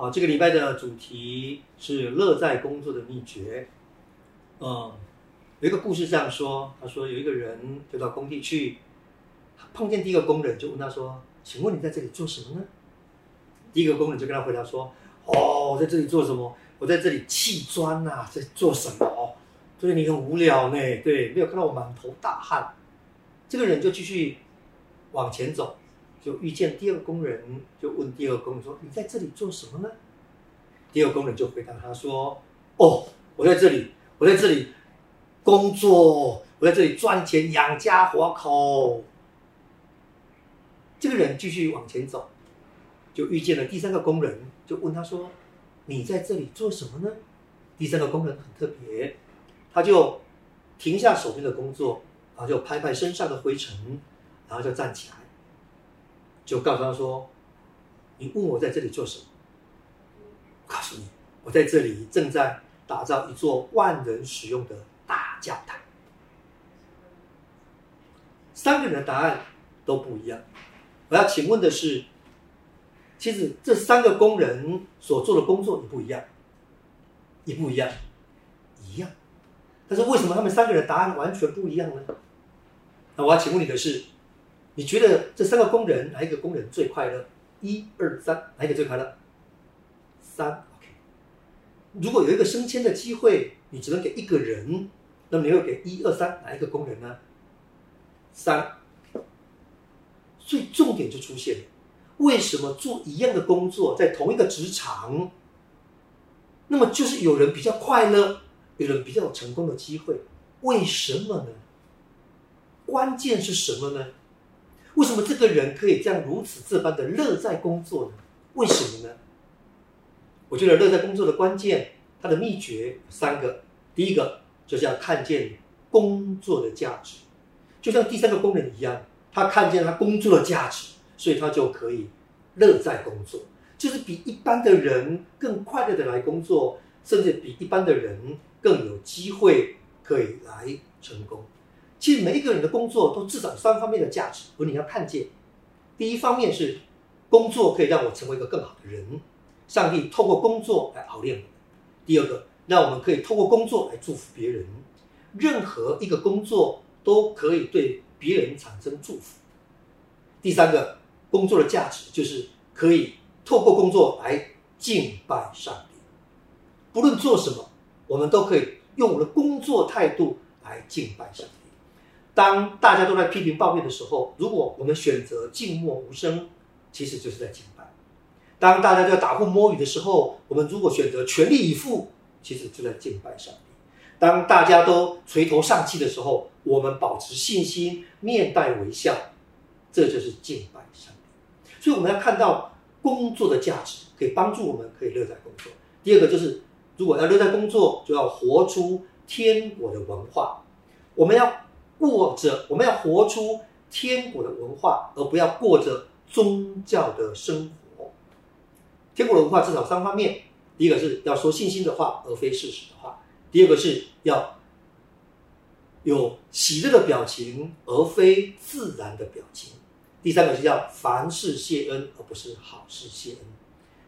好，这个礼拜的主题是乐在工作的秘诀。嗯，有一个故事这样说，他说有一个人就到工地去，碰见第一个工人，就问他说：“请问你在这里做什么呢？”第一个工人就跟他回答说：“哦，我在这里做什么？我在这里砌砖呐，在做什么？对你很无聊呢，对，没有看到我满头大汗。”这个人就继续往前走，就遇见第二个工人，就问第二个工人说：“你在这里做什么呢？”第二个工人就回答他说：“哦，我在这里。”我在这里工作，我在这里赚钱养家活口。这个人继续往前走，就遇见了第三个工人，就问他说：“你在这里做什么呢？”第三个工人很特别，他就停下手边的工作，然后就拍拍身上的灰尘，然后就站起来，就告诉他说：“你问我在这里做什么？我告诉你，我在这里正在。”打造一座万人使用的大教堂。三个人的答案都不一样。我要请问的是，其实这三个工人所做的工作也不一样，也不一样，一样。但是为什么他们三个人答案完全不一样呢？那我要请问你的是，你觉得这三个工人哪一个工人最快乐？一二三，哪一个最快乐？三。OK 如果有一个升迁的机会，你只能给一个人，那么你会给一二三哪一个工人呢？三。所以重点就出现了：为什么做一样的工作，在同一个职场，那么就是有人比较快乐，有人比较有成功的机会？为什么呢？关键是什么呢？为什么这个人可以这样如此这般的乐在工作呢？为什么呢？我觉得乐在工作的关键，它的秘诀三个。第一个就是要看见工作的价值，就像第三个工人一样，他看见他工作的价值，所以他就可以乐在工作，就是比一般的人更快乐的来工作，甚至比一般的人更有机会可以来成功。其实每一个人的工作都至少三方面的价值，而你要看见。第一方面是工作可以让我成为一个更好的人。上帝透过工作来熬练我们。第二个，让我们可以透过工作来祝福别人。任何一个工作都可以对别人产生祝福。第三个，工作的价值就是可以透过工作来敬拜上帝。不论做什么，我们都可以用我们的工作态度来敬拜上帝。当大家都在批评抱怨的时候，如果我们选择静默无声，其实就是在敬拜。当大家都在打呼摸鱼的时候，我们如果选择全力以赴，其实就在敬拜上帝；当大家都垂头丧气的时候，我们保持信心，面带微笑，这就是敬拜上帝。所以我们要看到工作的价值，可以帮助我们可以乐在工作。第二个就是，如果要乐在工作，就要活出天国的文化。我们要过着，我们要活出天国的文化，而不要过着宗教的生活。天国的文化至少三方面：第一个是要说信心的话，而非事实的话；第二个是要有喜乐的表情，而非自然的表情；第三个是要凡事谢恩，而不是好事谢恩。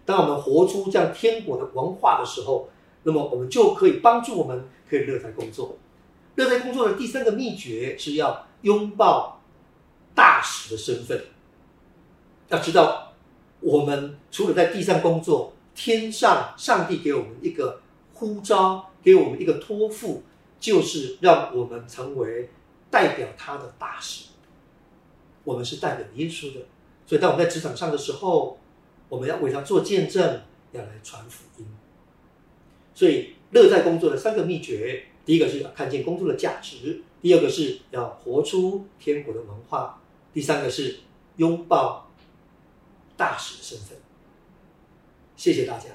当我们活出这样天国的文化的时候，那么我们就可以帮助我们可以乐在工作。乐在工作的第三个秘诀是要拥抱大使的身份。要知道。我们除了在地上工作，天上上帝给我们一个呼召，给我们一个托付，就是让我们成为代表他的大使。我们是代表耶稣的，所以当我们在职场上的时候，我们要为他做见证，要来传福音。所以乐在工作的三个秘诀：第一个是要看见工作的价值；第二个是要活出天国的文化；第三个是拥抱。大使的身份，谢谢大家。